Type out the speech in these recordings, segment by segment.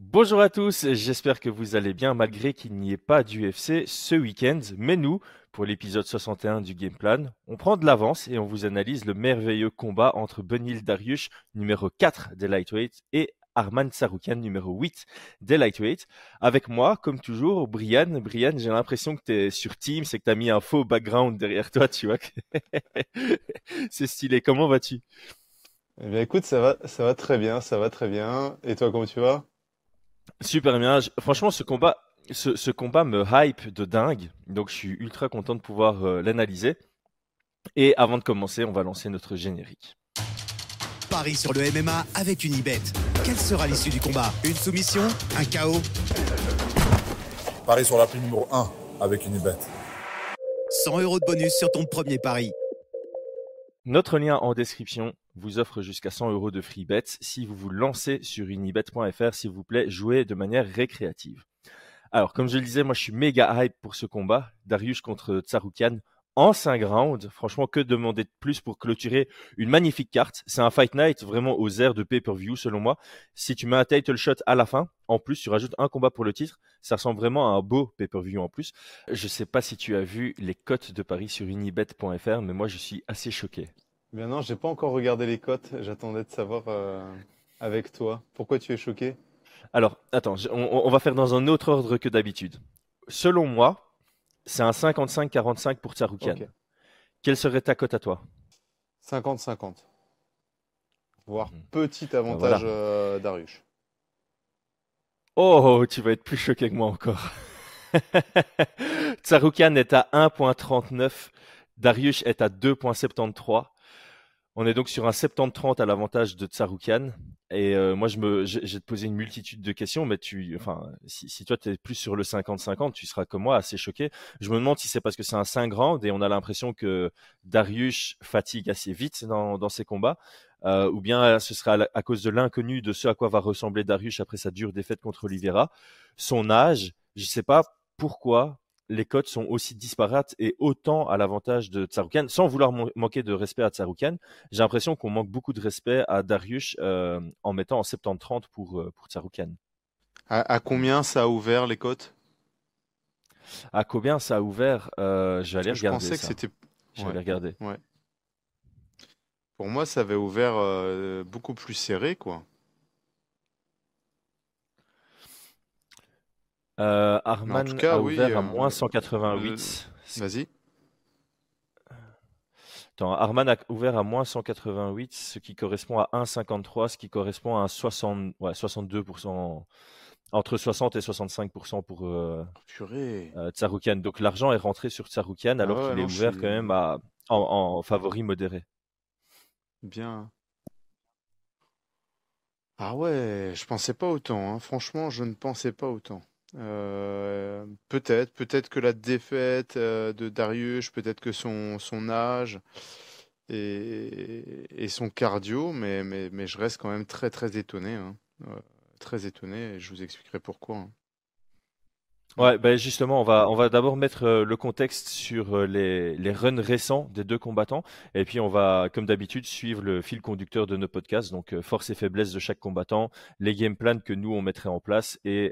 Bonjour à tous, j'espère que vous allez bien malgré qu'il n'y ait pas d'UFC ce week-end. Mais nous, pour l'épisode 61 du Game Plan, on prend de l'avance et on vous analyse le merveilleux combat entre Benil Dariush, numéro 4 des lightweight, et Arman Saroukian, numéro 8 des lightweight. Avec moi, comme toujours, Brian. Brian, j'ai l'impression que tu es sur Teams et que tu as mis un faux background derrière toi, tu vois. C'est stylé. Comment vas-tu? Eh bien, écoute, ça va, ça va très bien, ça va très bien. Et toi, comment tu vas? Super bien. Franchement, ce combat, ce, combat me hype de dingue. Donc, je suis ultra content de pouvoir euh, l'analyser. Et avant de commencer, on va lancer notre générique. Paris sur le MMA avec une ibet. Quelle sera l'issue du combat? Une soumission? Un chaos Paris sur la prime numéro 1 avec une ibet. 100 euros de bonus sur ton premier pari. Notre lien en description vous offre jusqu'à 100 euros de free bets si vous vous lancez sur unibet.fr. S'il vous plaît, jouez de manière récréative. Alors, comme je le disais, moi je suis méga hype pour ce combat. Darius contre Tsaroukian en 5 rounds. Franchement, que demander de plus pour clôturer une magnifique carte? C'est un fight night vraiment aux airs de pay-per-view selon moi. Si tu mets un title shot à la fin, en plus, tu rajoutes un combat pour le titre, ça ressemble vraiment à un beau pay-per-view en plus. Je sais pas si tu as vu les cotes de Paris sur unibet.fr, mais moi je suis assez choqué. Bien non, j'ai pas encore regardé les cotes. J'attendais de savoir euh, avec toi. Pourquoi tu es choqué? Alors, attends, on, va faire dans un autre ordre que d'habitude. Selon moi, c'est un 55-45 pour Tsaroukian. Quelle serait ta cote à toi? 50-50. Voire hmm. petit ben avantage euh, Darius. Oh, tu vas être plus choqué que moi encore. Tsaroukian est à 1.39. Darius est à 2.73. On est donc sur un 70-30 à l'avantage de Tsaroukian. Et euh, moi, je me, j'ai posé une multitude de questions, mais tu, enfin, si, toi tu es plus sur le 50-50, tu seras comme moi assez choqué. Je me demande si c'est parce que c'est un 5 rounds et on a l'impression que Darius fatigue assez vite dans, ses combats, euh, ou bien ce sera à, cause de l'inconnu de ce à quoi va ressembler Darius après sa dure défaite contre Oliveira. Son âge, je sais pas pourquoi les cotes sont aussi disparates et autant à l'avantage de Tsaroukian, sans vouloir manquer de respect à Tsaroukian. J'ai l'impression qu'on manque beaucoup de respect à Darius euh, en mettant en 70-30 pour, euh, pour. À, combien ça a ouvert les cotes À combien ça a ouvert euh, Je vais aller regarder. Je pensais que c'était. Je vais regarder. Pour moi, ça avait ouvert euh, beaucoup plus serré, quoi. Euh, Arman a ouvert à euh, moins 188. Euh, vas-y. Attends, Arman a ouvert à moins 188, ce qui correspond à 1,53, ce qui correspond à 60, ouais, 62%, entre 60 et 65% pour euh, Tsaroukian. Donc l'argent est rentré sur Tsaroukian alors ah qu'il est ouvert quand même à, en, en favori modéré. Bien. Ah ouais, je pensais pas autant. Hein. Franchement, je ne pensais pas autant. Euh, peut-être, peut-être que la défaite euh, de Darius, peut-être que son, âge et, son cardio, mais, je reste quand même très très étonné. Hein. Euh, très étonné, et je vous expliquerai pourquoi. Hein. Ouais, ben justement, on va, on va d'abord mettre euh, le contexte sur euh, les, les runs récents des deux combattants. Et puis, on va, comme d'habitude, suivre le fil conducteur de nos podcasts. Donc, euh, force et faiblesse de chaque combattant, les game plans que nous, on mettrait en place et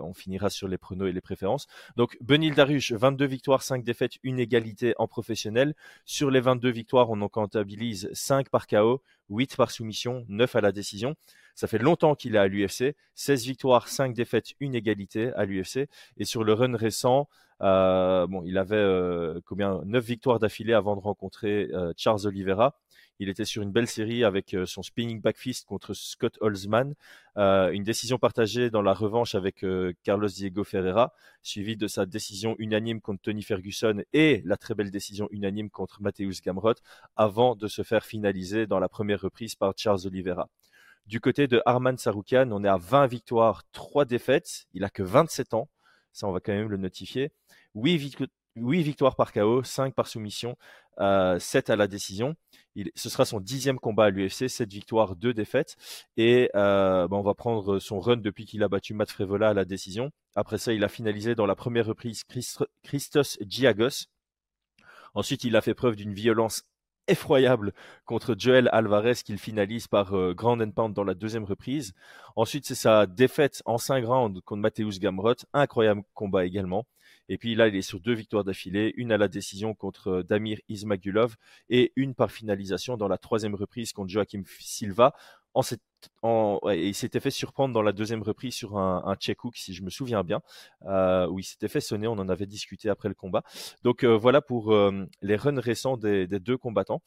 on finira sur les pronos et les préférences. Donc, Benil Darush, 22 victoires, 5 défaites, une égalité en professionnel. Sur les 22 victoires, on en comptabilise 5 par KO, 8 par soumission, 9 à la décision. Ça fait longtemps qu'il est à l'UFC. 16 victoires, 5 défaites, une égalité à l'UFC. Et sur le run récent, euh, bon, il avait euh, combien 9 victoires d'affilée avant de rencontrer euh, Charles Oliveira. Il était sur une belle série avec son spinning back fist contre Scott Holzman, une décision partagée dans la revanche avec Carlos Diego Ferreira, suivie de sa décision unanime contre Tony Ferguson et la très belle décision unanime contre Mateusz Gamrot, avant de se faire finaliser dans la première reprise par Charles Oliveira. Du côté de Arman Saroukian, on est à 20 victoires, 3 défaites. Il a que 27 ans. Ça, on va quand même le notifier. 8, victoires par KO, 5 par soumission, 7 euh, à la décision. ce sera son dixième combat à l'UFC, 7 victoires, 2 défaites. Et euh, bah, on va prendre son run depuis qu'il a battu Matt Frevola à la décision. Après ça, il a finalisé dans la première reprise Christos Giagos. Ensuite, il a fait preuve d'une violence effroyable contre Joel Alvarez qu'il finalise par euh, Grand and Pound dans la deuxième reprise. Ensuite, c'est sa défaite en 5 rounds contre Mateusz Gamrot. Incroyable combat également. Et puis là, il est sur deux victoires d'affilée, une à la décision contre euh, Damir Ismagulov et une par finalisation dans la troisième reprise contre Joachim Silva. Il s'était fait surprendre dans la deuxième reprise sur un, un check hook, si je me souviens bien, euh, où il s'était fait sonner. On en avait discuté après le combat. Donc euh, voilà pour les runs récents des, deux combattants.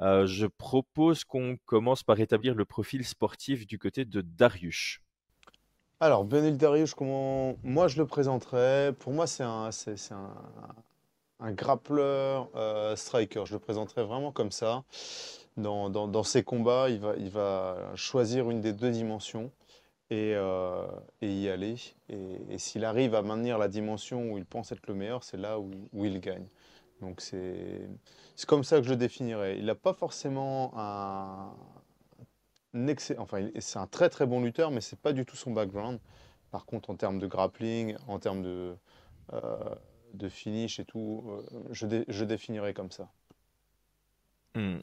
je propose qu'on commence par établir le profil sportif du côté de Darius. Alors, Benil Darius, comment moi je le présenterais Pour moi, c'est un, un, grappleur euh, striker. Je le présenterais vraiment comme ça. Dans, ses combats, il va, choisir une des deux dimensions et, euh, y aller. Et, s'il arrive à maintenir la dimension où il pense être le meilleur, c'est là où, il gagne. Donc c'est comme ça que je le définirais. Il n'a pas forcément un, enfin, c'est un très très bon lutteur, mais c'est pas du tout son background. Par contre, en termes de grappling, en termes de, euh, finish et tout, euh, je, je, définirais comme ça. Hmm.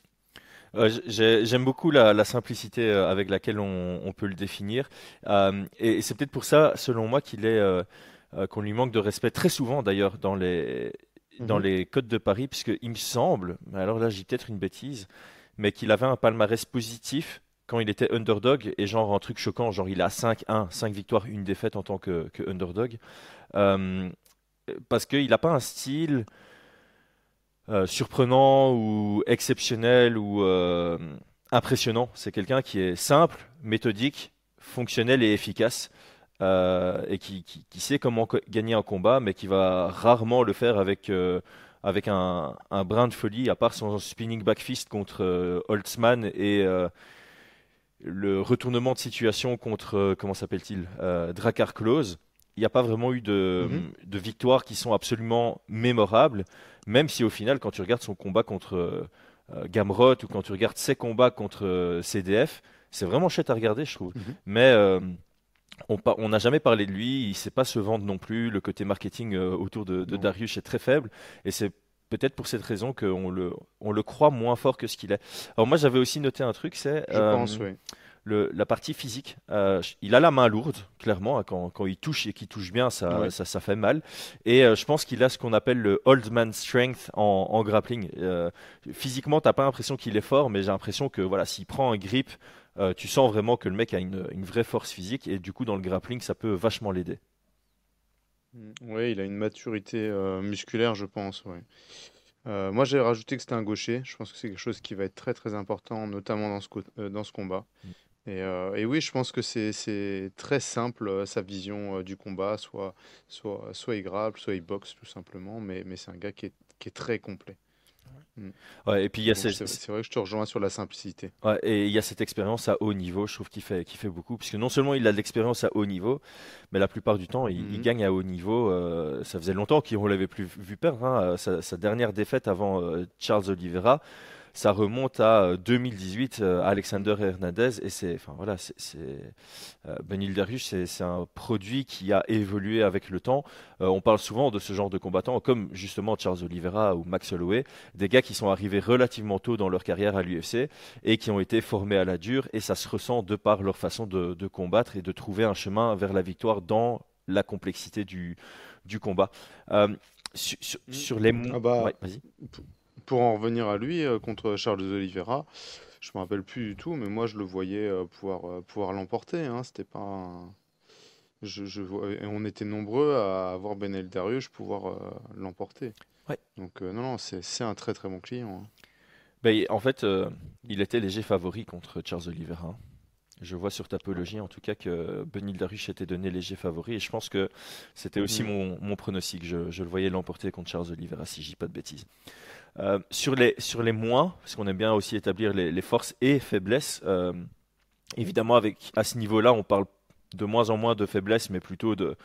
Euh, j'aime beaucoup la, simplicité avec laquelle on, peut le définir. et, c'est peut-être pour ça, selon moi, qu'il est qu'on lui manque de respect très souvent d'ailleurs dans les, dans les codes de Paris, puisqu'il me semble, alors là j'ai peut-être une bêtise, mais qu'il avait un palmarès positif quand il était underdog et genre un truc choquant, genre il a 5-1, 5 victoires, une défaite en tant que, underdog. Euh, parce qu'il n'a pas un style euh, surprenant ou exceptionnel ou euh, impressionnant. C'est quelqu'un qui est simple, méthodique, fonctionnel et efficace. et qui, sait comment gagner un combat, mais qui va rarement le faire avec, un, brin de folie, à part son spinning back fist contre Holtzman et, le retournement de situation contre, euh, comment s'appelle-t-il, euh, Drakkar Close, n'y a pas vraiment eu de, mhm. de, victoires qui sont absolument mémorables, même si au final, quand tu regardes son combat contre euh, Gamrot ou quand tu regardes ses combats contre CDF, c'est vraiment chouette à regarder, je trouve. Mhm. Mais on n'a jamais parlé de lui, il ne sait pas se vendre non plus, le côté marketing autour de, de Darius est très faible, et c'est peut-être pour cette raison qu'on le, on le croit moins fort que ce qu'il est. Alors moi j'avais aussi noté un truc, c'est euh, le, la partie physique. Euh, il a la main lourde, clairement, hein, quand, quand il touche et qu'il touche bien, ça, ça, ça, fait mal. Et euh, je pense qu'il a ce qu'on appelle le old man strength en, en grappling. physiquement, t'as pas l'impression qu'il est fort, mais j'ai l'impression que voilà, s'il prend un grip, tu sens vraiment que le mec a une, une vraie force physique et du coup dans le grappling, ça peut vachement l'aider. Mm. Oui, il a une maturité euh, musculaire, je pense. Euh, moi, j'ai rajouté que c'était un gaucher. Je pense que c'est quelque chose qui va être très très important, notamment dans ce, euh, dans ce combat. Mm. Et, oui, je pense que c'est très simple, sa vision du combat. Soit, soit, soit il grappe, soit il boxe, tout simplement. Mais, mais c'est un gars qui est, qui est très complet. Mm. Ouais, et puis il y a c'est vrai que je te rejoins sur la simplicité. Ouais, et il y a cette expérience à haut niveau, je trouve qu'il fait, beaucoup, puisque non seulement il a de l'expérience à haut niveau, mais la plupart du temps il, mm-hmm. gagne à haut niveau. Euh, ça faisait longtemps qu'on l'avait plus vu perdre. Hein, sa, sa, dernière défaite avant euh, Charles Oliveira, ça remonte à 2018, euh, euh, Alexander Hernandez, et c'est, enfin voilà, c'est, euh, Benil Darius, c'est un produit qui a évolué avec le temps. on parle souvent de ce genre de combattants, comme justement Charles Oliveira ou Max Holloway, des gars qui sont arrivés relativement tôt dans leur carrière à l'UFC et qui ont été formés à la dure, et ça se ressent de par leur façon de, combattre et de trouver un chemin vers la victoire dans la complexité du, du combat. sur, les... Ah bah, vas-y pour en revenir à lui, euh, contre Charles Oliveira, je me rappelle plus du tout, mais moi je le voyais euh, pouvoir, euh, pouvoir l'emporter. Hein. C'était pas. Je, je, on était nombreux à avoir Benel Darius pouvoir l'emporter. Ouais. Donc non, non, c'est un très très bon client. Hein. Ben, en fait, il était léger favori contre Charles Oliveira. Je vois sur Tapologie en tout cas que Benil Darius était donné léger favori et je pense que c'était aussi mm. mon, mon, pronostic. Je, je, le voyais l'emporter contre Charles Oliveira si je dis pas de bêtises. Euh, sur, les, sur les moins, parce qu'on aime bien aussi établir les, forces et faiblesses, euh, évidemment, avec, à ce niveau-là, on parle de moins en moins de faiblesses, mais plutôt de,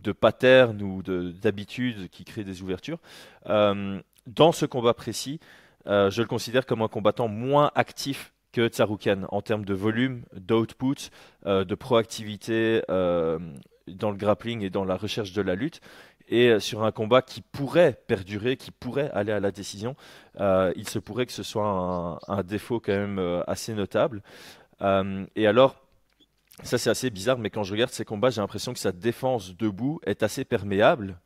de patterns ou d'habitudes qui créent des ouvertures. Euh, dans ce combat précis, je le considère comme un combattant moins actif que Tsaroukan en termes de volume, d'output, de proactivité dans le grappling et dans la recherche de la lutte. Et sur un combat qui pourrait perdurer, qui pourrait aller à la décision, il se pourrait que ce soit un, défaut quand même assez notable. et alors, ça c'est assez bizarre, mais quand je regarde ces combats, j'ai l'impression que sa défense debout est assez perméable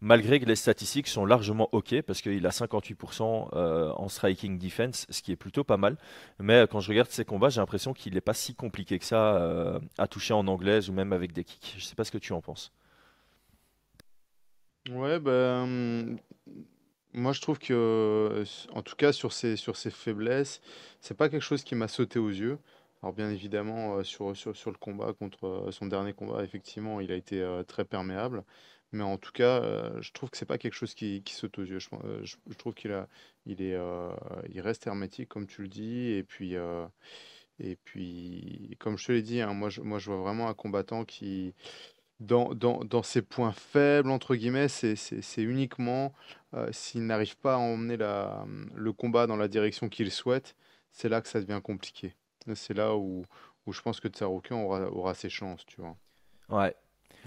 malgré que les statistiques sont largement OK, parce qu'il a 58% euh, en striking defense, ce qui est plutôt pas mal. Mais euh, quand je regarde ses combats, j'ai l'impression qu'il n'est pas si compliqué que ça euh, à toucher en anglaise ou même avec des kicks. Je sais pas ce que tu en penses. Ouais, ben. Moi, je trouve que, en tout cas, sur ses, sur ses faiblesses, c'est pas quelque chose qui m'a sauté aux yeux. Alors, bien évidemment, sur, sur, sur le combat contre son dernier combat, effectivement, il a été très perméable. Mais en tout cas, euh, je trouve que c'est pas quelque chose qui, qui saute aux yeux. Je, euh, je, trouve qu'il a, il est, euh, il reste hermétique comme tu le dis. Et puis, et puis, comme je te l'ai dit, hein, moi, je, moi, je vois vraiment un combattant qui, dans, dans, dans ses points faibles entre guillemets, c'est, uniquement s'il n'arrive pas à emmener la, le combat dans la direction qu'il souhaite, c'est là que ça devient compliqué. C'est là où, où je pense que Tsaroukian aura, aura ses chances, tu vois. Ouais,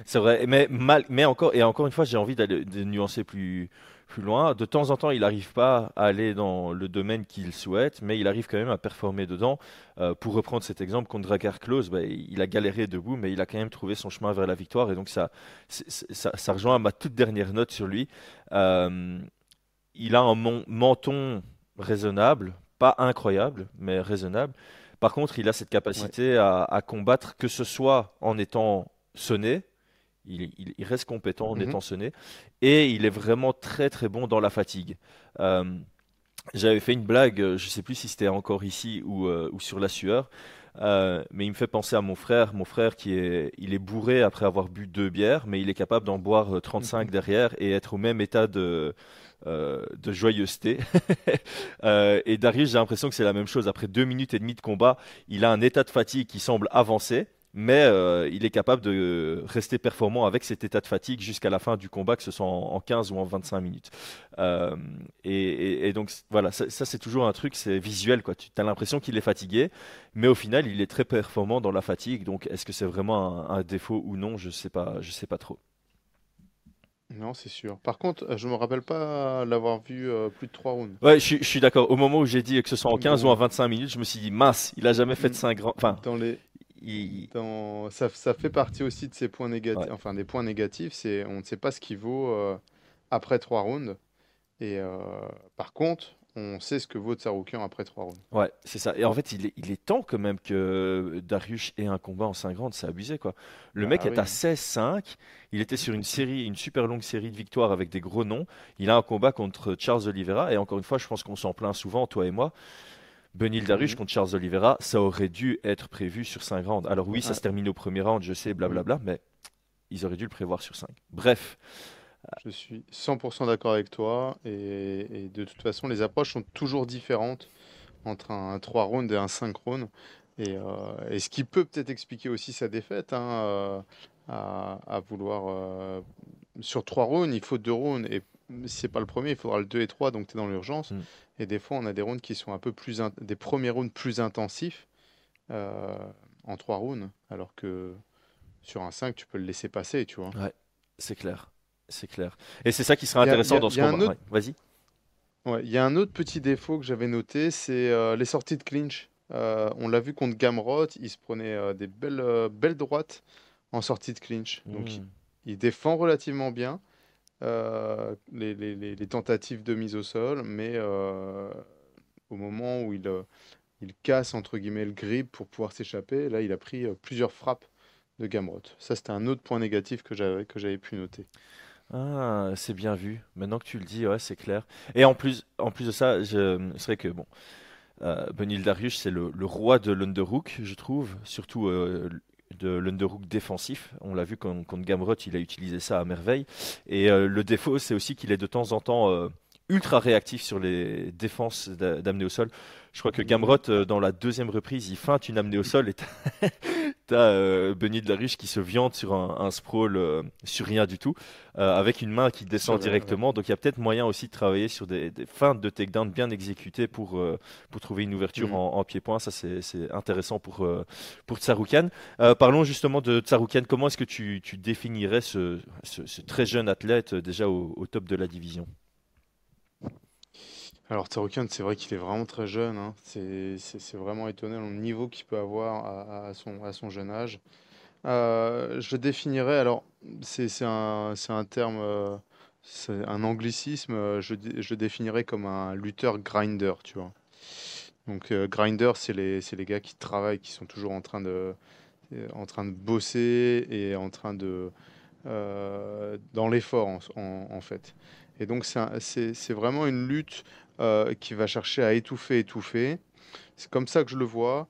c'est vrai, mais, mal, mais encore, et encore une fois, j'ai envie d'aller de nuancer plus, plus loin. De temps en temps, il n'arrive pas à aller dans le domaine qu'il souhaite, mais il arrive quand même à performer dedans. Euh, pour reprendre cet exemple, contre Drakkar Close, bah, il a galéré debout, mais il a quand même trouvé son chemin vers la victoire. Et donc, ça, ça, ça rejoint ma toute dernière note sur lui. Euh, il a un menton raisonnable, pas incroyable, mais raisonnable. Par contre, il a cette capacité à, à, combattre, que ce soit en étant sonné, il, reste compétent en mhm. étant sonné. Et il est vraiment très très bon dans la fatigue. Euh, j'avais fait une blague, euh, je ne sais plus si c'était encore ici ou, euh, ou, sur la sueur, mais il me fait penser à mon frère. Mon frère qui est, il est bourré après avoir bu deux bières, mais il est capable d'en boire 35 mhm. derrière et être au même état de, de joyeuseté. et Darius, j'ai l'impression que c'est la même chose. Après deux minutes et demie de combat, il a un état de fatigue qui semble avancer mais euh, il est capable de rester performant avec cet état de fatigue jusqu'à la fin du combat, que ce soit en, 15 ou en 25 minutes. Euh, et, donc voilà, ça, c'est toujours un truc, c'est visuel, quoi. Tu as l'impression qu'il est fatigué, mais au final, il est très performant dans la fatigue. Donc est-ce que c'est vraiment un, défaut ou non? Je sais pas, je sais pas trop. Non, c'est sûr. Par contre, je me rappelle pas l'avoir vu euh, plus de 3 rounds. Ouais, je, suis d'accord. Au moment où j'ai dit que ce soit en 15 ou en 25 minutes, je me suis dit, mince, il a jamais fait de 5 grands. Enfin, dans les, ça, ça, fait partie aussi de ces points négatifs, enfin des points négatifs, c'est on ne sait pas ce qu'il vaut euh, après trois rounds. Et euh, par contre, on sait ce que vaut Tsaroukian après trois rounds. Ouais, c'est ça. Et en fait, il est, il est, temps quand même que Darius ait un combat en 5 rounds, c'est abusé quoi. Le bah mec est à 16-5, il était sur une série, une super longue série de victoires avec des gros noms. Il a un combat contre Charles Oliveira et encore une fois, je pense qu'on s'en plaint souvent, toi et moi. Benil Darush contre Charles Oliveira, ça aurait dû être prévu sur 5 rounds. Alors oui, ça se termine au premier round, je sais, blablabla, mais ils auraient dû le prévoir sur 5. Bref. Je suis 100% d'accord avec toi. Et, de toute façon, les approches sont toujours différentes entre un 3 rounds et un 5 rounds. Euh, et, ce qui peut peut-être expliquer aussi sa défaite, hein, euh, à, vouloir. Euh, sur 3 rounds, il faut 2 rounds. Et si c'est pas le premier, il faudra le 2 et 3, donc tu es dans l'urgence. Mm. Et des fois, on a des rounds qui sont un peu plus. des premiers rounds plus intensifs euh, en 3 rounds, alors que sur un 5, tu peux le laisser passer, tu vois. Ouais, c'est clair. C'est clair. Et c'est ça qui sera intéressant dans ce combat. Vas-y. Ouais, il y a un autre petit défaut que j'avais noté, c'est euh, les sorties de clinch. Euh, on l'a vu contre Gamrot, il se prenait des belles, belles droites en sortie de clinch. Donc hmm. il, défend relativement bien. Euh, les, tentatives de mise au sol, mais euh, au moment où il, euh, il casse entre guillemets le grip pour pouvoir s'échapper, là il a pris plusieurs frappes de Gamrot. Ça c'était un autre point négatif que j'avais que j'avais pu noter. Ah, c'est bien vu. Maintenant que tu le dis, c'est clair. Et en plus, en plus de ça, je, c'est vrai que bon, Benil Darius, c'est le, le, roi de l'underhook, je trouve. Surtout de l'underhook défensif. On l'a vu contre Gamrot, il a utilisé ça à merveille. Et euh, le défaut, c'est aussi qu'il est de temps en temps euh, ultra réactif sur les défenses d'amener au sol. Je crois que Gamrot, euh, dans la deuxième reprise, il feinte une amenée au sol et T'as euh, Benny de la Riche qui se viande sur un, sprawl euh, sur rien du tout, euh, avec une main qui descend directement. Donc il y a peut-être moyen aussi de travailler sur des, des feintes de takedown bien exécutées pour, pour trouver une ouverture mm. en, pied-point. Ça, c'est intéressant pour, pour Tsaroukan. parlons justement de Tsaroukan. Comment est-ce que tu, tu définirais ce, ce, très jeune athlète déjà au, au top de la division? Alors Tsaroukan, c'est vrai qu'il est vraiment très jeune. hein. C'est vraiment étonnant le niveau qu'il peut avoir à, son, jeune âge. Euh, je définirais, alors c'est un, terme, euh, c'est un anglicisme, euh, je, définirais comme un lutteur grinder, tu vois. Donc grinder, c'est les, gars qui travaillent, qui sont toujours en train de, bosser et en train de... dans l'effort en fait. Et donc c'est vraiment une lutte euh, qui va chercher à étouffer, étouffer. C'est comme ça que je le vois.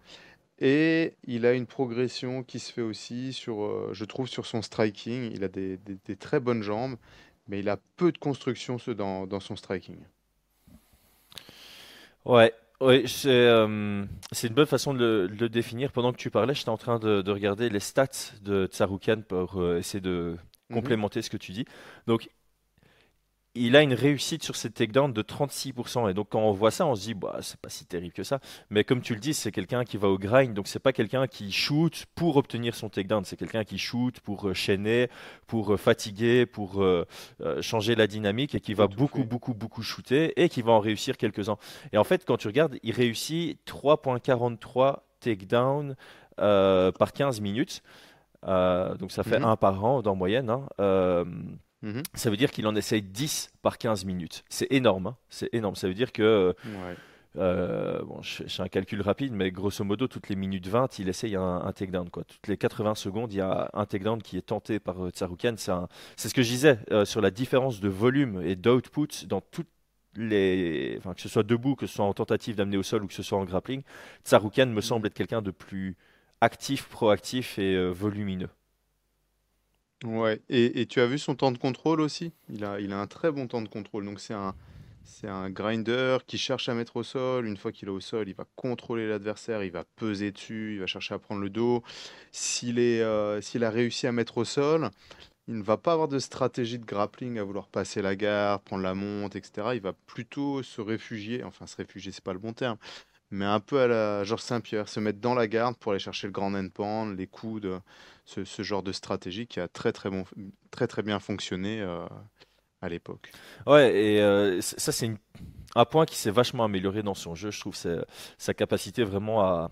Et il a une progression qui se fait aussi sur, euh, je trouve, sur son striking. Il a des, des, très bonnes jambes, mais il a peu de construction dans, dans son striking. Ouais, ouais c'est euh, une bonne façon de le, définir. Pendant que tu parlais, j'étais en train de, de, regarder les stats de Tsaroukan pour essayer de mhm. complémenter ce que tu dis. Donc, il a une réussite sur ses takedowns de 36%. Et donc, quand on voit ça, on se dit, bah, c'est pas si terrible que ça. Mais comme tu le dis, c'est quelqu'un qui va au grind. Donc, c'est pas quelqu'un qui shoot pour obtenir son takedown. C'est quelqu'un qui shoot pour euh, chaîner, pour euh, fatiguer, pour euh, changer la dynamique et qui va beaucoup, beaucoup, beaucoup shooter et qui va en réussir quelques-uns. Et en fait, quand tu regardes, il réussit 3.43 takedowns par 15 minutes. donc, ça fait mhm. un par an en moyenne. Hein. Mhm. Ça veut dire qu'il en essaye 10 par 15 minutes. C'est énorme. Hein. c'est énorme. Ça veut dire que. Euh, bon, je, fais un calcul rapide, mais grosso modo, toutes les minutes 20, il essaye un, takedown. Quoi. Toutes les 80 secondes, il y a un takedown qui est tenté par euh, Tsaroukan. C'est ce que je disais euh, sur la différence de volume et d'output dans toutes les. Enfin, que ce soit debout, que ce soit en tentative d'amener au sol ou que ce soit en grappling. Tsaroukan me semble être quelqu'un de plus actif, proactif et volumineux. Ouais, et, et tu as vu son temps de contrôle aussi? Il a, il a un très bon temps de contrôle. Donc c'est un, c'est un grinder qui cherche à mettre au sol. Une fois qu'il est au sol, il va contrôler l'adversaire, il va peser dessus, il va chercher à prendre le dos. S'il est, euh, s'il a réussi à mettre au sol, il ne va pas avoir de stratégie de grappling à vouloir passer la garde, prendre la monte, etc. Il va plutôt se réfugier, enfin se réfugier, c'est pas le bon terme, mais un peu à la Georges Saint-Pierre, se mettre dans la garde pour aller chercher le grand end les coudes, ce, genre de stratégie qui a très très, bon, très, très bien fonctionné euh, à l'époque. Ouais, et euh, ça c'est un point qui s'est vachement amélioré dans son jeu, je trouve, c'est sa capacité vraiment à,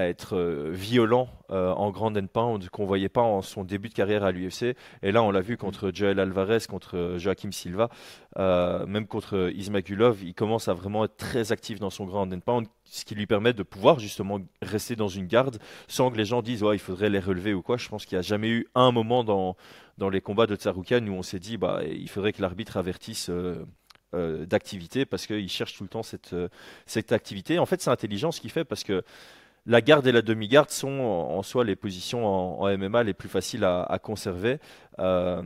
à être euh, violent euh, en grand and pound qu'on voyait pas en son début de carrière à l'UFC. Et là, on l'a vu contre Joel Alvarez, contre euh, Joaquim Silva, même contre Ismagulov. Il commence à vraiment être très actif dans son grand and pound, ce qui lui permet de pouvoir justement rester dans une garde sans que les gens disent il faudrait les relever ou quoi. Je pense qu'il n'y a jamais eu un moment dans, dans les combats de Tsaroukan où on s'est dit bah, il faudrait que l'arbitre avertisse. d'activité parce qu'il cherche tout le temps cette, cette activité. En fait, c'est intelligent ce qu'il fait parce que la garde et la demi-garde sont en soi les positions en, MMA les plus faciles à, conserver euh,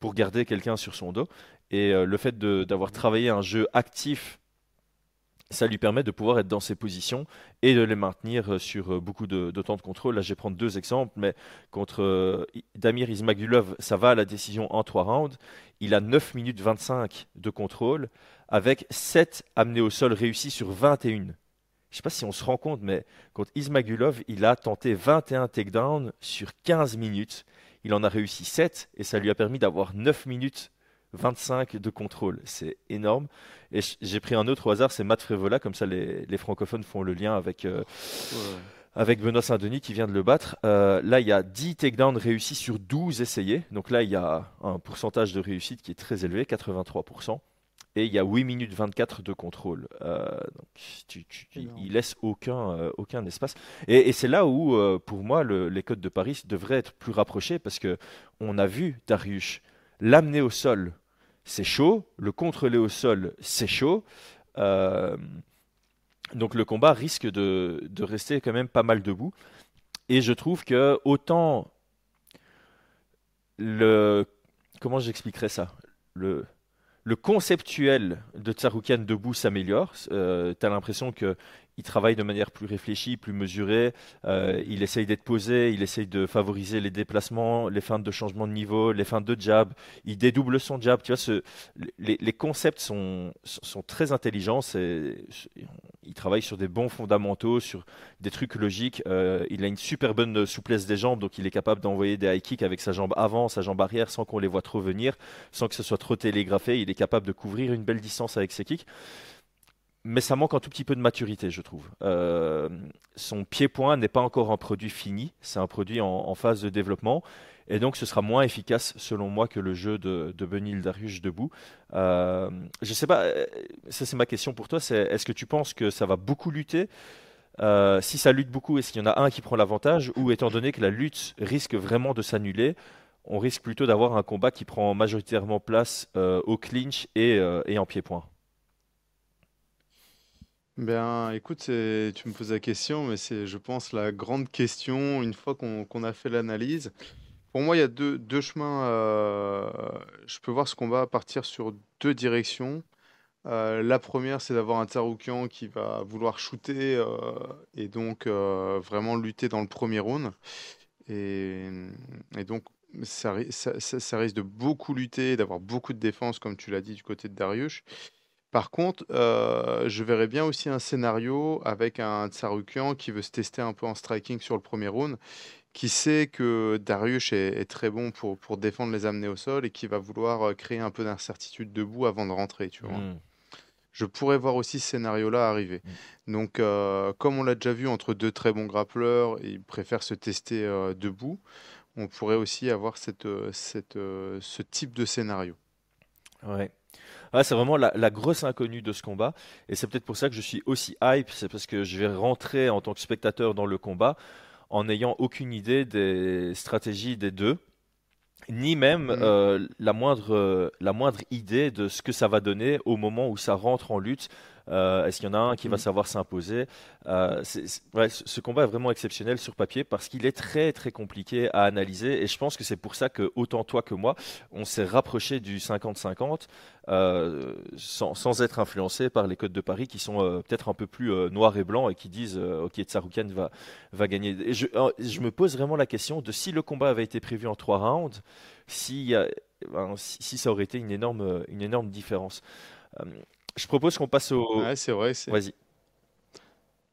pour garder quelqu'un sur son dos. Et euh, le fait d'avoir travaillé un jeu actif, ça lui permet de pouvoir être dans ces positions et de les maintenir sur beaucoup de, temps de contrôle. Là, je vais prendre deux exemples, mais contre euh, Damir Ismagulov, ça va à la décision en trois rounds. Il a 9 minutes 25 de contrôle avec 7 amenés au sol réussis sur 21 je ne sais pas si on se rend compte, mais contre Ismagulov, il a tenté 21 takedowns sur 15 minutes. Il en a réussi 7 et ça lui a permis d'avoir 9 minutes 25 de contrôle. C'est énorme. Et j'ai pris un autre au hasard, c'est Matt Frévola, comme ça les, francophones font le lien avec, euh, avec Benoît Saint-Denis qui vient de le battre. Euh, là, il y a 10 takedowns réussis sur 12 essayés. Donc là, il y a un pourcentage de réussite qui est très élevé, 83% et il y a 8 minutes 24 de contrôle. Euh, donc il laisse aucun, euh, aucun espace. Et, c'est là où, euh, pour moi, les codes de Paris devraient être plus rapprochés parce que on a vu Darius l'amener au sol, c'est chaud, le contrôler au sol, c'est chaud. donc le combat risque de, de, rester quand même pas mal debout. Et je trouve que autant le... Comment j'expliquerais ça? Le, le conceptuel de Tsaroukian debout s'améliore. Euh, tu as l'impression que il travaille de manière plus réfléchie, plus mesurée. Euh, il essaye d'être posé, il essaye de favoriser les déplacements, les feintes de changement de niveau, les feintes de jab. Il dédouble son jab. Tu vois, les, concepts sont, sont très intelligents. il travaille sur des bons fondamentaux, sur des trucs logiques. Euh, il a une super bonne souplesse des jambes, donc il est capable d'envoyer des high kicks avec sa jambe avant, sa jambe arrière, sans qu'on les voit trop venir, sans que ce soit trop télégraphé. Il est capable de couvrir une belle distance avec ses kicks mais ça manque un tout petit peu de maturité, je trouve. Euh, son pied-point n'est pas encore un produit fini, c'est un produit en, phase de développement, et donc ce sera moins efficace, selon moi, que le jeu de, de Benil Darius debout. Euh, je sais pas, euh, ça c'est ma question pour toi, est-ce que tu penses que ça va beaucoup lutter? Euh, si ça lutte beaucoup, est-ce qu'il y en a un qui prend l'avantage? Ou étant donné que la lutte risque vraiment de s'annuler, on risque plutôt d'avoir un combat qui prend majoritairement place au clinch et en pied-point? Ben, écoute, tu me poses la question, mais c'est, je pense, la grande question une fois qu'on a fait l'analyse. Pour moi, il y a deux, chemins. euh, je peux voir ce combat partir sur deux directions. Euh, la première, c'est d'avoir un Tsaroukian qui va vouloir shooter euh, et donc vraiment lutter dans le premier round. Et, donc, ça, ça- ça risque de beaucoup lutter, d'avoir beaucoup de défense, comme tu l'as dit, du côté de Darius. Par contre, euh, je verrais bien aussi un scénario avec un Tsarukian qui veut se tester un peu en striking sur le premier round, qui sait que Darius est, très bon pour, pour défendre les amener au sol et qui va vouloir euh, créer un peu d'incertitude debout avant de rentrer, tu vois. Hmm. Je pourrais voir aussi ce scénario-là arriver. Hmm. Donc, euh, comme on l'a déjà vu entre deux très bons grappleurs, ils préfèrent se tester debout, on pourrait aussi avoir cette, cette, ce type de scénario. Ouais c'est vraiment la, grosse inconnue de ce combat. Et c'est peut-être pour ça que je suis aussi hype. C'est parce que je vais rentrer en tant que spectateur dans le combat en n'ayant aucune idée des stratégies des deux, ni même mm. euh, la, moindre, la moindre idée de ce que ça va donner au moment où ça rentre en lutte. Euh, est-ce qu'il y en a un qui va mm. savoir s'imposer? Euh, Ce combat est vraiment exceptionnel sur papier parce qu'il est très très compliqué à analyser et je pense que c'est pour ça que autant toi que moi, on s'est rapproché du 50-50 euh, sans, être influencé par les codes de Paris qui sont peut-être un peu plus noirs et blancs et qui disent ok Tsaroukian va, va gagner. Et je, je, me pose vraiment la question de si le combat avait été prévu en trois rounds, si, ben, si, si ça aurait été une énorme, une énorme différence. Je propose qu'on passe au. Ouais, c'est vrai. Vas-y.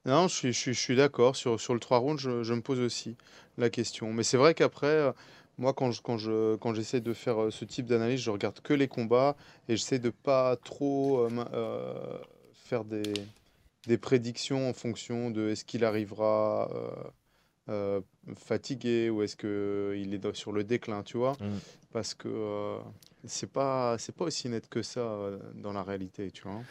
Non, je suis, je suis, d'accord. Sur, sur le 3 rounds, je, je, me pose aussi la question. Mais c'est vrai qu'après, euh, moi, quand je, quand je, quand j'essaie de faire euh, ce type d'analyse, je regarde que les combats et j'essaie de pas trop euh, faire des, des prédictions en fonction de est-ce qu'il arrivera fatigué ou est-ce qu'il est sur le déclin, tu vois. Mmh. Parce que c'est pas c'est pas aussi net que ça euh, dans la réalité, tu vois.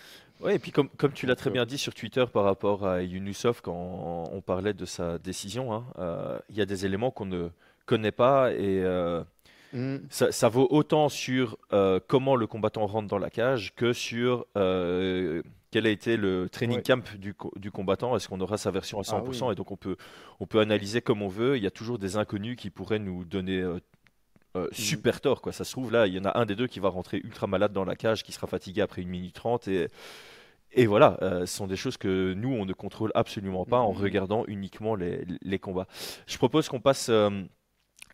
Oui, et puis comme, comme tu l'as très bien dit sur Twitter par rapport à Yunusov quand on parlait de sa décision, hein, euh, il y a des éléments qu'on ne connaît pas et euh, mm. ça, vaut autant sur comment le combattant rentre dans la cage que sur quel a été le training camp du, du combattant. Est-ce qu'on aura sa version à 100% ah Et donc on peut, on peut analyser comme on veut. Il y a toujours des inconnus qui pourraient nous donner euh, mhm. super tort. Quoi. Ça se trouve, là, il y en a un des deux qui va rentrer ultra malade dans la cage, qui sera fatigué après une minute trente. Et, et voilà, euh, ce sont des choses que nous, on ne contrôle absolument pas en mhm. regardant uniquement les, les combats. Je propose qu'on passe euh,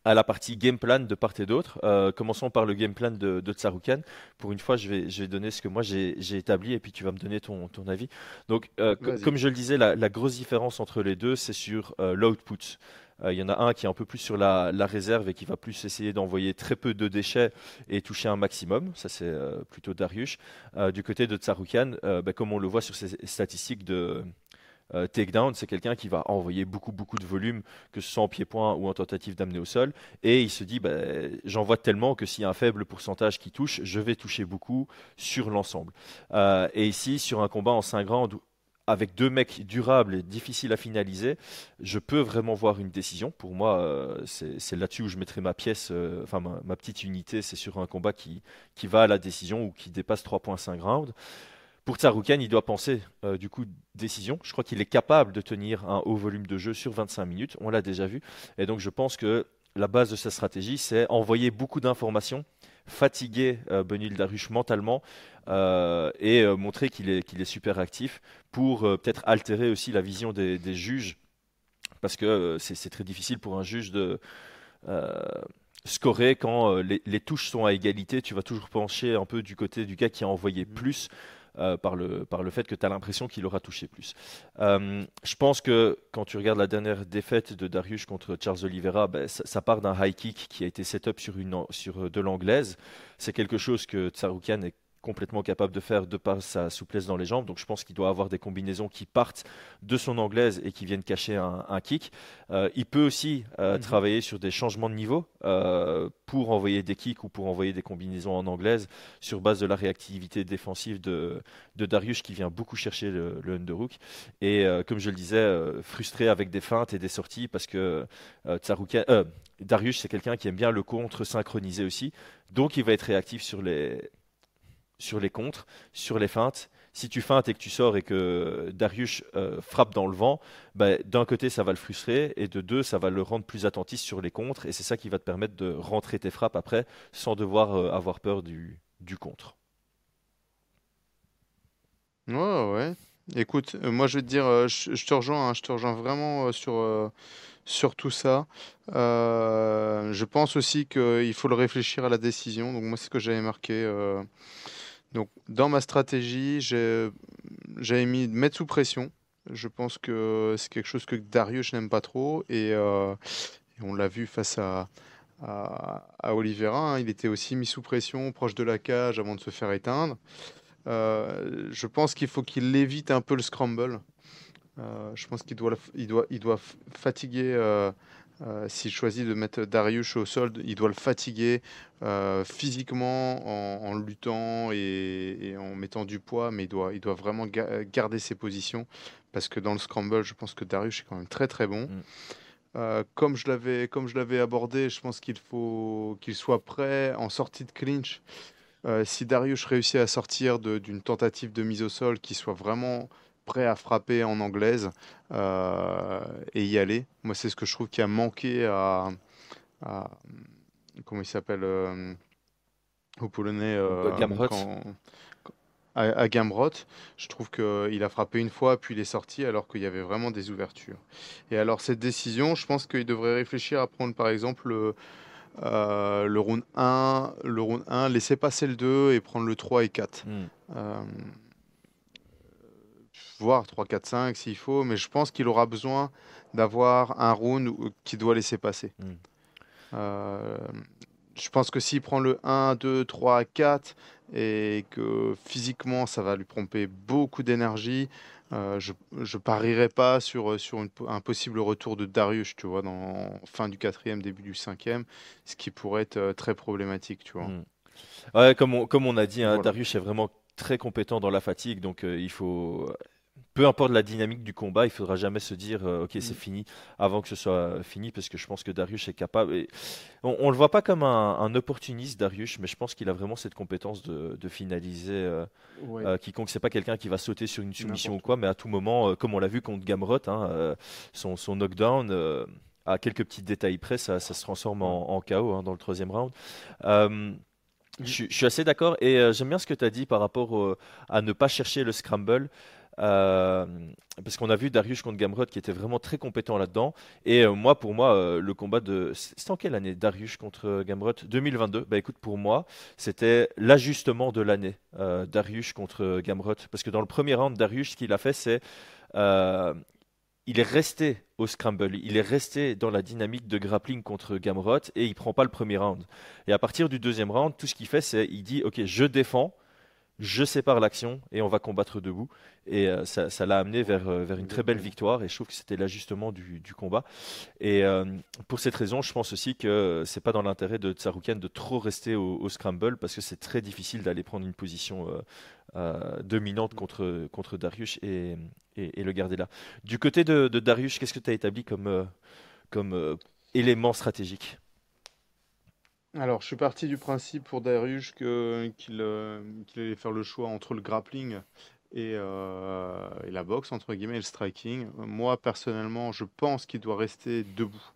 à la partie game plan de part et d'autre. commençons par le game plan de, de Tsaroukan. Pour une fois, je vais, je vais donner ce que moi j'ai établi et puis tu vas me donner ton, ton avis. Donc, comme je le disais, la, la, grosse différence entre les deux, c'est sur l'output. Euh, il y en a un qui est un peu plus sur la, réserve et qui va plus essayer d'envoyer très peu de déchets et toucher un maximum. Ça, c'est euh, plutôt Darius. Euh, du côté de Tsaroukian, bah, comme on le voit sur ses statistiques de takedown, c'est quelqu'un qui va envoyer beaucoup, beaucoup de volume, que ce soit en pied-point ou en tentative d'amener au sol. Et il se dit, bah, j'envoie tellement que s'il y a un faible pourcentage qui touche, je vais toucher beaucoup sur l'ensemble. et ici, sur un combat en 5 rounds avec deux mecs durables et difficiles à finaliser, je peux vraiment voir une décision. Pour moi, euh, c'est là-dessus où je mettrai ma pièce, euh, enfin ma, petite unité, c'est sur un combat qui, qui va à la décision ou qui dépasse 3.5 rounds. Pour Tsaroukan, il doit penser euh, du coup décision. Je crois qu'il est capable de tenir un haut volume de jeu sur 25 minutes. On l'a déjà vu. Et donc je pense que la base de sa stratégie, c'est envoyer beaucoup d'informations fatiguer Benil Darush mentalement et montrer qu'il est, qu'il est super actif pour peut-être altérer aussi la vision des, des juges parce que c'est très difficile pour un juge de scorer quand les, touches sont à égalité. Tu vas toujours pencher un peu du côté du gars qui a envoyé mmh. plus. Euh, par, le, par le fait que tu as l'impression qu'il aura touché plus. Euh, je pense que quand tu regardes la dernière défaite de Darius contre Charles Oliveira, ben, ça, part d'un high kick qui a été set up sur, une, sur de l'anglaise. C'est quelque chose que Tsaroukian est complètement capable de faire de par sa souplesse dans les jambes. Donc je pense qu'il doit avoir des combinaisons qui partent de son anglaise et qui viennent cacher un, kick. Euh, il peut aussi euh, mhm. travailler sur des changements de niveau euh, pour envoyer des kicks ou pour envoyer des combinaisons en anglaise sur base de la réactivité défensive de, de Darius qui vient beaucoup chercher le, le underhook. Et comme je le disais, frustré avec des feintes et des sorties parce que Darius c'est quelqu'un qui aime bien le contre synchronisé aussi. Donc il va être réactif sur les sur les contres, sur les feintes. Si tu feintes et que tu sors et que Darius euh, frappe dans le vent, bah, d'un côté ça va le frustrer et de deux ça va le rendre plus attentif sur les contres et c'est ça qui va te permettre de rentrer tes frappes après sans devoir euh, avoir peur du, contre. Ouais, ouais. Écoute, euh, moi je vais te dire, je, te rejoins, hein, je te rejoins vraiment sur, sur tout ça. je pense aussi qu'il faut le réfléchir à la décision. Donc moi c'est ce que j'avais marqué. Donc, dans ma stratégie, j'avais mis mettre sous pression. Je pense que c'est quelque chose que Darius n'aime pas trop. Et, euh, on l'a vu face à, à, Oliveira. Hein. il était aussi mis sous pression, proche de la cage, avant de se faire éteindre. Euh, je pense qu'il faut qu'il évite un peu le scramble. Euh, je pense qu'il doit, il doit, il doit fatiguer euh, s'il choisit de mettre Darius au sol, il doit le fatiguer euh, physiquement en, luttant et, en mettant du poids, mais il doit, il doit vraiment garder ses positions parce que dans le scramble, je pense que Darius est quand même très très bon. Mm. Euh, comme je l'avais comme je l'avais abordé, je pense qu'il faut qu'il soit prêt en sortie de clinch. si Darius réussit à sortir d'une tentative de mise au sol qui soit vraiment prêt à frapper en anglaise euh, et y aller. Moi, c'est ce que je trouve qui a manqué à, comment il s'appelle euh, au Polonais euh, à, à, Gamrot. Je trouve qu'il a frappé une fois, puis il est sorti alors qu'il y avait vraiment des ouvertures. Et alors cette décision, je pense qu'il devrait réfléchir à prendre par exemple le, le round 1, le round 1, laisser passer le 2 et prendre le 3 et 4 voire 3, 4, 5 s'il faut, mais je pense qu'il aura besoin d'avoir un round qui doit laisser passer. Hmm. Euh, je pense que s'il prend le 1, 2, 3, 4 et que physiquement ça va lui pomper beaucoup d'énergie, euh, je ne parierai pas sur, sur un possible retour de Darius, tu vois, dans fin du quatrième, début du cinquième, ce qui pourrait être euh, très problématique, tu vois. Hmm. Ouais, comme on, comme on a dit, hein, Darius est vraiment très compétent dans la fatigue, donc il faut peu importe la dynamique du combat, il faudra jamais se dire euh, ok c'est mm. fini avant que ce soit fini parce que je pense que Darius est capable. Et on, ne le voit pas comme un, opportuniste Darius, mais je pense qu'il a vraiment cette compétence de, finaliser euh, euh, quiconque. C'est pas quelqu'un qui va sauter sur une soumission ou quoi, mais à tout moment, comme on l'a vu contre Gamrot, hein, son, knockdown. à quelques petits détails près, ça, se transforme en, chaos hein, dans le troisième round. Je, suis assez d'accord et j'aime bien ce que tu as dit par rapport à ne pas chercher le scramble. Euh, parce qu'on a vu Darius contre Gamrot qui était vraiment très compétent là-dedans. Et euh, moi, pour moi, euh, le combat de. C'était en quelle année Darius contre Gamrot 2022. Bah écoute, pour moi, c'était l'ajustement de l'année. Darius contre Gamrot. Parce que dans le premier round, Darius, ce qu'il a fait, c'est. il est resté au scramble, il est resté dans la dynamique de grappling contre Gamrot et il prend pas le premier round. Et à partir du deuxième round, tout ce qu'il fait, c'est il dit ok, je défends, je sépare l'action et on va combattre debout. Et euh, ça, l'a amené vers, euh, vers une très belle victoire et je trouve que c'était l'ajustement du, combat. Et euh, pour cette raison, je pense aussi que c'est pas dans l'intérêt de Tsaroukian de trop rester au, scramble parce que c'est très difficile d'aller prendre une position dominante contre, contre Darius et, et, le garder là. Du côté de, Darius, qu'est-ce que tu as établi comme, comme élément stratégique? Alors, je suis parti du principe pour Darius euh, qu'il allait faire le choix entre le grappling euh, et, la boxe, entre guillemets, et le striking. Moi, personnellement, je pense qu'il doit rester debout.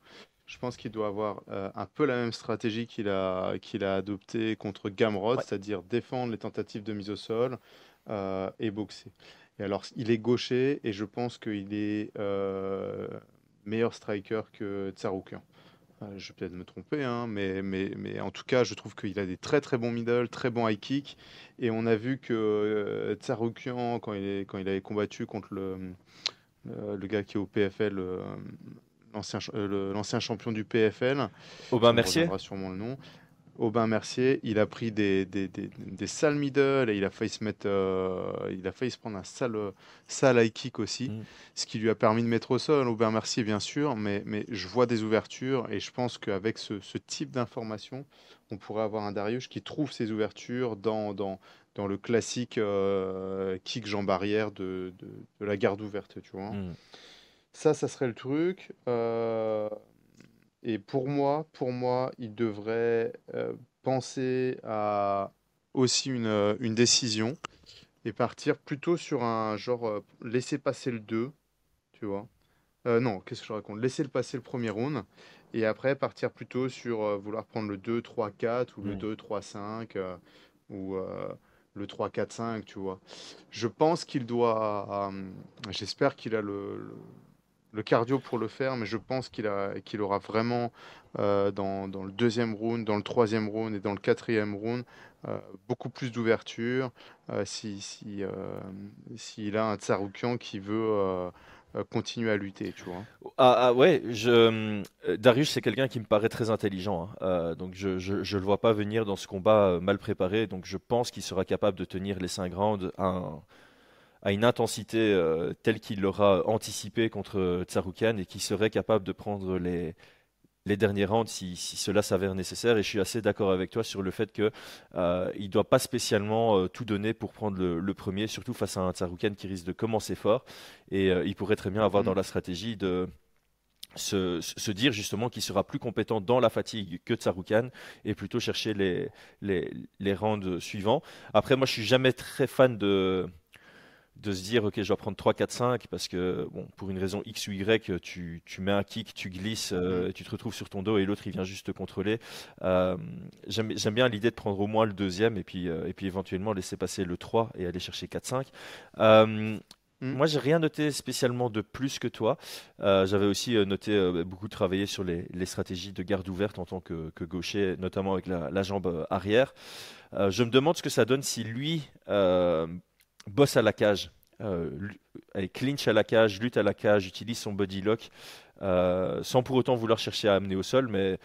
Je pense qu'il doit avoir euh, un peu la même stratégie qu'il a, qu'il a adoptée contre Gamrod, c'est-à-dire défendre les tentatives de mise au sol et boxer. Et alors, il est gaucher et je pense qu'il est meilleur striker que Tsaroukian. Je vais peut-être me tromper, hein, mais, mais, mais, en tout cas, je trouve qu'il a des très très bons middle, très bons high kick. Et on a vu que Tsaroukian, quand il, est, quand il avait combattu contre le, le gars qui est au PFL, euh, l'ancien champion du PFL. Aubin Mercier sûrement le nom. Aubin Mercier, il a pris des, des, des, des sales middle et il a failli se mettre, euh, il a failli se prendre un sale, sale high kick aussi, mm. ce qui lui a permis de mettre au sol. Aubin Mercier, bien sûr, mais, mais je vois des ouvertures et je pense qu'avec ce, ce, type d'information, on pourrait avoir un Darius qui trouve ses ouvertures dans, dans, dans le classique euh, kick jambe barrière de, de, de, la garde ouverte, tu vois. Mm. Ça, ça serait le truc. Euh, et pour moi, pour moi, il devrait euh, penser à aussi une, euh, une, décision et partir plutôt sur un genre laisser passer le 2, tu vois. non, qu'est-ce que je raconte? Laisser le passer le premier round et après partir plutôt sur vouloir prendre le 2, 3, 4 ou le 2, 3, 5 ou le 3, 4, 5, tu vois. Je pense qu'il doit. J'espère qu'il a le le cardio pour le faire, mais je pense qu'il qu'il aura vraiment euh, dans, le deuxième round, dans le troisième round et dans le quatrième round euh, beaucoup plus d'ouverture euh, si, si, s'il a un Tsaroukian qui veut continuer à lutter, tu vois. Ah, ah ouais, je, Darius c'est quelqu'un qui me paraît très intelligent, hein. donc je, je, le vois pas venir dans ce combat mal préparé, donc je pense qu'il sera capable de tenir les 5 rounds à à une intensité euh, telle qu'il l'aura anticipé contre Tsaroukian et qui serait capable de prendre les, les derniers rounds si, cela s'avère nécessaire. Et je suis assez d'accord avec toi sur le fait qu'il euh, ne doit pas spécialement euh, tout donner pour prendre le, premier, surtout face à un Tsaroukian qui risque de commencer fort. Et il pourrait très bien avoir mm. dans la stratégie de se, se, dire justement qu'il sera plus compétent dans la fatigue que Tsaroukan et plutôt chercher les, les, les rounds suivants. Après, moi, je suis jamais très fan de de se dire ok je dois prendre 3, 4, 5 parce que bon pour une raison X ou Y tu, tu mets un kick, tu glisses, euh, mm. tu te retrouves sur ton dos et l'autre il vient juste te contrôler. Euh, J'aime bien l'idée de prendre au moins le deuxième et puis, euh, et puis éventuellement laisser passer le 3 et aller chercher 4, 5. Euh, mm. Moi, j'ai rien noté spécialement de plus que toi. J'avais aussi noté beaucoup travailler sur les, les, stratégies de garde ouverte en tant que, que gaucher, notamment avec la, la jambe arrière. je me demande ce que ça donne si lui bosse à la cage, euh, clinch à la cage, lutte à la cage, utilise son body lock, euh, sans pour autant vouloir chercher à amener au sol, mais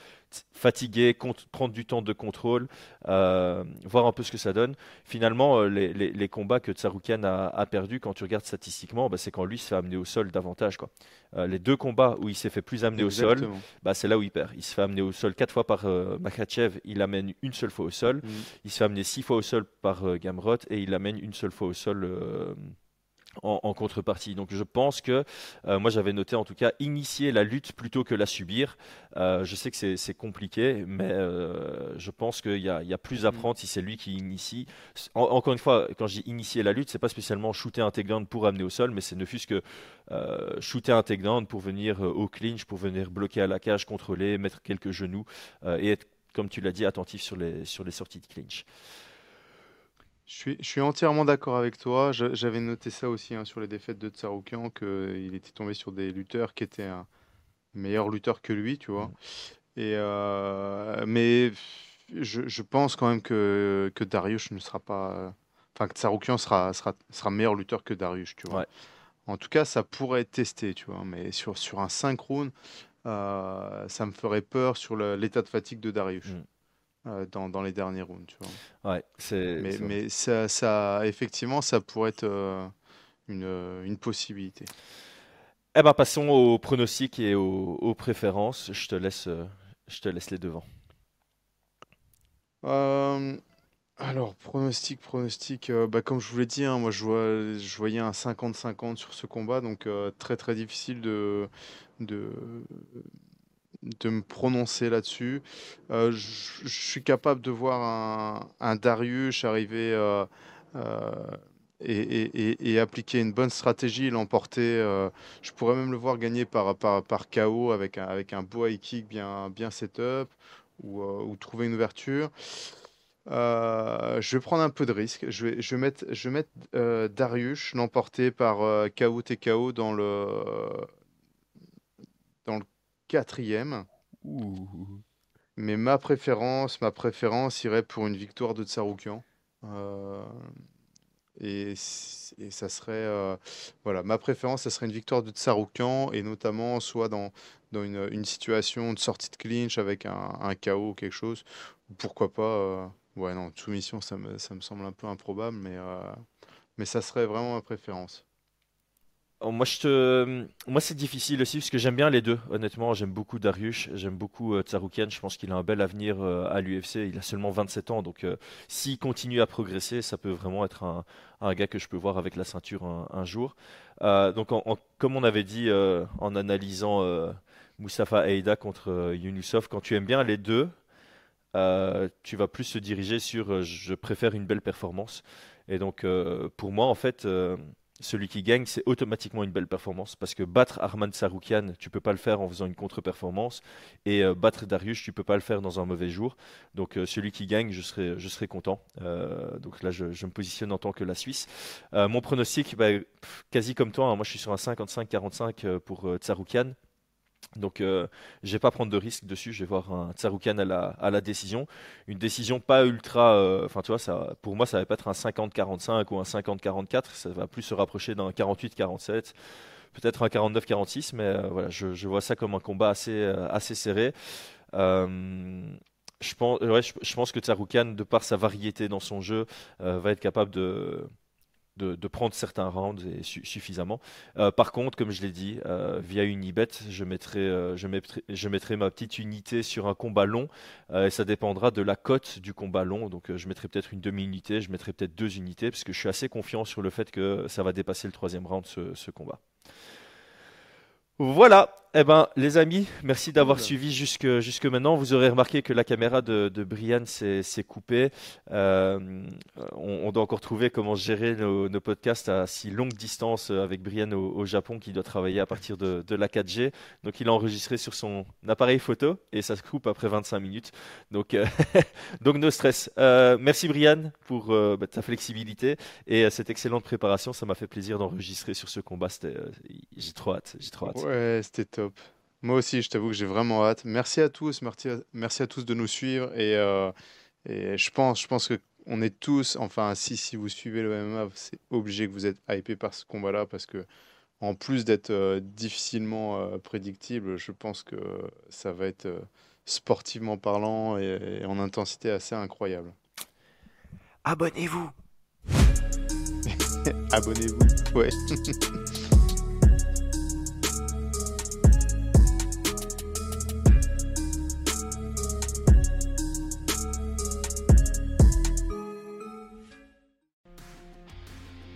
fatigué, prendre du temps de contrôle, euh, voir un peu ce que ça donne. Finalement, euh, les, combats que Tsaroukian a, a perdu, quand tu regardes statistiquement, bah, c'est quand lui se fait amener au sol davantage. Quoi. les deux combats où il s'est fait plus amener au sol, bah, c'est là où il perd. Il se fait amener au sol quatre fois par Makachev, il amène une seule fois au sol. Mm. Il se fait amener six fois au sol par Gamrot et il amène une seule fois au sol en, contrepartie. Donc je pense que, euh, moi j'avais noté en tout cas, initier la lutte plutôt que la subir. Euh, je sais que c'est compliqué, mais euh, je pense qu'il y, y, a plus à mm. prendre si c'est lui qui initie. encore une fois, quand je dis initier la lutte, c'est pas spécialement shooter un takedown pour amener au sol, mais c'est ne fût-ce que shooter un takedown pour venir au clinch, pour venir bloquer à la cage, contrôler, mettre quelques genoux et être, comme tu l'as dit, attentif sur les, sur les sorties de clinch. Je suis, entièrement d'accord avec toi. J'avais noté ça aussi hein, sur les défaites de Tsaroukian, qu'il était tombé sur des lutteurs qui étaient un meilleur lutteur que lui, tu vois. Mm. Et, euh, mais je, pense quand même que, que Darius ne sera pas. Enfin, que Tsaroukian sera, sera, sera meilleur lutteur que Darius, tu vois. En tout cas, ça pourrait être testé, tu vois. Mais sur, sur un synchrone, euh, ça me ferait peur sur l'état de fatigue de Darius. Mm. Euh, dans, les derniers rounds. Tu vois. Ouais, c'est, mais, mais ça, ça, effectivement, ça pourrait être euh, une, une, possibilité. Eh ben, passons aux pronostics et aux, préférences. Je te, laisse, euh, je te laisse les devants. alors, pronostic, pronostic, bah, comme je vous l'ai dit, hein, moi je, vois, je, voyais un 50-50 sur ce combat, donc très très difficile de, de, de me prononcer là-dessus. Euh, je suis capable de voir un, Darius arriver euh, euh, et, appliquer une bonne stratégie, l'emporter. je pourrais même le voir gagner par, par, par KO avec un, avec un beau high kick bien, bien setup ou, ou trouver une ouverture. je vais prendre un peu de risque. Je vais, je vais mettre, je vais mettre Darius l'emporter par KO TKO dans le, dans le quatrième. Mais ma préférence, ma préférence irait pour une victoire de Tsaroukian. Euh, et, ça serait, euh, voilà, ma préférence, ça serait une victoire de Tsaroukian et notamment soit dans, dans une, situation de sortie de clinch avec un, un KO ou quelque chose. Pourquoi pas, euh, ouais, non, soumission, ça me, ça me semble un peu improbable, mais, mais ça serait vraiment ma préférence. Oh, moi, c'est difficile aussi parce que j'aime bien les deux. Honnêtement, j'aime beaucoup Darius, j'aime beaucoup euh, Tsaroukian. Je pense qu'il a un bel avenir euh, à l'UFC. Il a seulement 27 ans, donc euh, s'il continue à progresser, ça peut vraiment être un, un, gars que je peux voir avec la ceinture un, jour. donc, comme on avait dit en analysant Mustafa Aida contre Yunusov, quand tu aimes bien les deux, tu vas plus se diriger sur je préfère une belle performance. Et donc, pour moi, en fait celui qui gagne, c'est automatiquement une belle performance. Parce que battre Arman Saroukian, tu peux pas le faire en faisant une contre-performance. Et euh, battre Darius, tu peux pas le faire dans un mauvais jour. Donc euh, celui qui gagne, je serai, content. Euh, donc là, je, me positionne en tant que la Suisse. mon pronostic, bah, quasi comme toi, hein. moi je suis sur un 55-45 pour Tsaroukian. Donc, euh, je vais pas prendre de risque dessus. Je vais voir un Tsaroukan à la, à la décision. Une décision pas ultra. Euh, enfin, tu vois, pour moi, ça va pas être un 50-45 ou un 50-44. Ça va plus se rapprocher d'un 48-47. Peut-être un 49-46. Mais euh, voilà, je, je, vois ça comme un combat assez, euh, assez serré. je pense, ouais, je, pense que Tsaroukan, de par sa variété dans son jeu, va être capable de de, prendre certains rounds suffisamment. Euh, par contre, comme je l'ai dit, euh, via une ibet, je mettrai, euh, je mettrai ma petite unité sur un combat long et ça dépendra de la cote du combat long. Donc je mettrai peut-être une demi-unité, je mettrai peut-être deux unités parce que je suis assez confiant sur le fait que ça va dépasser le troisième round ce combat. Voilà, eh ben, les amis, merci d'avoir suivi jusque, jusque maintenant. Vous aurez remarqué que la caméra de, de Brian s'est coupée. Euh, on, doit encore trouver comment gérer nos, podcasts à si longue distance avec Brian au, Japon qui doit travailler à partir de, la 4G. Donc il a enregistré sur son appareil photo et ça se coupe après 25 minutes. Donc, euh, donc no stress. Euh, merci Brian pour bah, ta flexibilité et cette excellente préparation. Ça m'a fait plaisir d'enregistrer sur ce combat. J'ai trop hâte. J'ai trop hâte. Ouais, c'était top. Moi aussi, je t'avoue que j'ai vraiment hâte. Merci à tous, merci à, merci à tous de nous suivre. Et, euh, et je pense, je pense que on est tous, enfin, si, si vous suivez le MMA, c'est obligé que vous êtes hypé par ce combat-là parce que, en plus d'être euh, difficilement euh, prédictible, je pense que ça va être sportivement parlant et, et en intensité assez incroyable. Abonnez-vous. Abonnez-vous, ouais.